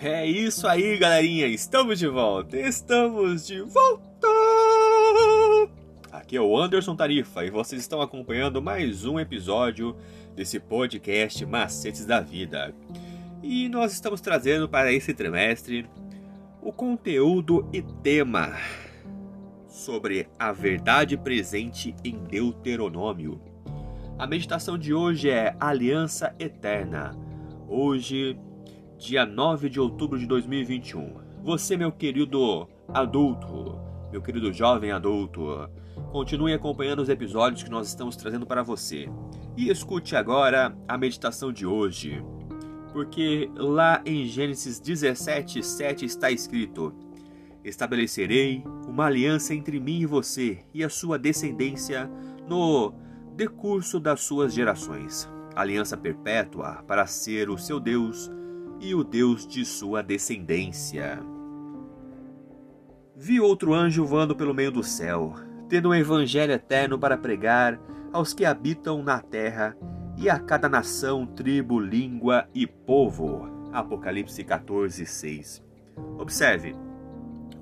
É isso aí, galerinha. Estamos de volta. Estamos de volta. Aqui é o Anderson Tarifa e vocês estão acompanhando mais um episódio desse podcast Macetes da Vida. E nós estamos trazendo para esse trimestre o conteúdo e tema sobre a verdade presente em Deuteronômio. A meditação de hoje é Aliança Eterna. Hoje, dia 9 de outubro de 2021. Você, meu querido adulto, meu querido jovem adulto, continue acompanhando os episódios que nós estamos trazendo para você. E escute agora a meditação de hoje. Porque lá em Gênesis 17, 7 está escrito: Estabelecerei uma aliança entre mim e você e a sua descendência no decurso das suas gerações. Aliança perpétua para ser o seu Deus e o Deus de sua descendência. Vi outro anjo voando pelo meio do céu, tendo um evangelho eterno para pregar aos que habitam na terra e a cada nação, tribo, língua e povo. Apocalipse 14, 6. Observe,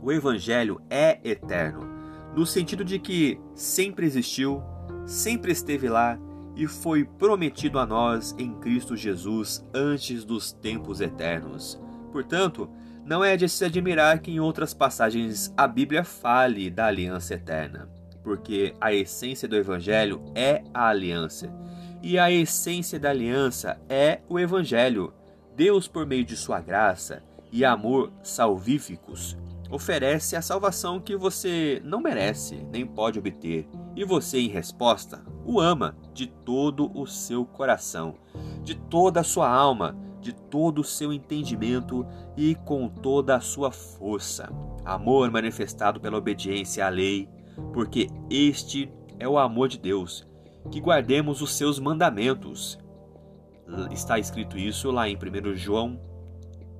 o evangelho é eterno, no sentido de que sempre existiu, sempre esteve lá e foi prometido a nós em Cristo Jesus antes dos tempos eternos. Portanto, não é de se admirar que em outras passagens a Bíblia fale da aliança eterna, porque a essência do Evangelho é a aliança, e a essência da aliança é o Evangelho. Deus, por meio de sua graça e amor salvíficos, oferece a salvação que você não merece nem pode obter, e você, em resposta, o ama de todo o seu coração, de toda a sua alma, de todo o seu entendimento e com toda a sua força. Amor manifestado pela obediência à lei, porque este é o amor de Deus, que guardemos os seus mandamentos. Está escrito isso lá em 1 João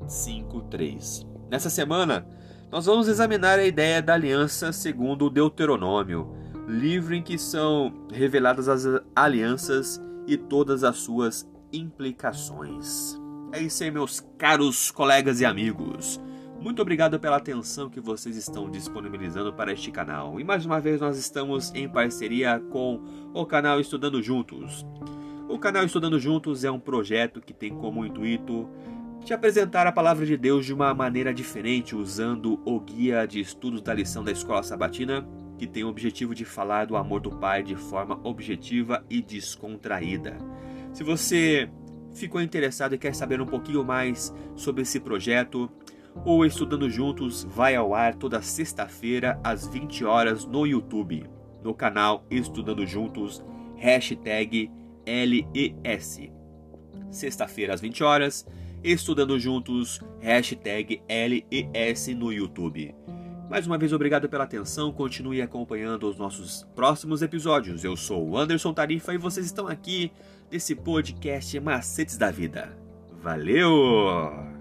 5:3. Nessa semana, nós vamos examinar a ideia da aliança segundo o Deuteronômio, livro em que são reveladas as alianças e todas as suas implicações. É isso aí, meus caros colegas e amigos. Muito obrigado pela atenção que vocês estão disponibilizando para este canal. E mais uma vez nós estamos em parceria com o canal Estudando Juntos. O canal Estudando Juntos é um projeto que tem como intuito te apresentar a palavra de Deus de uma maneira diferente, usando o guia de estudos da lição da escola sabatina, que tem o objetivo de falar do amor do Pai de forma objetiva e descontraída. Se você ficou interessado e quer saber um pouquinho mais sobre esse projeto, o Estudando Juntos vai ao ar toda sexta-feira às 20 horas no YouTube, no canal Estudando Juntos, hashtag LES. Sexta-feira às 20 horas, Estudando Juntos, hashtag LES no YouTube. Mais uma vez, obrigado pela atenção. Continue acompanhando os nossos próximos episódios. Eu sou o Anderson Tarifa e vocês estão aqui nesse podcast Macetes da Vida. Valeu!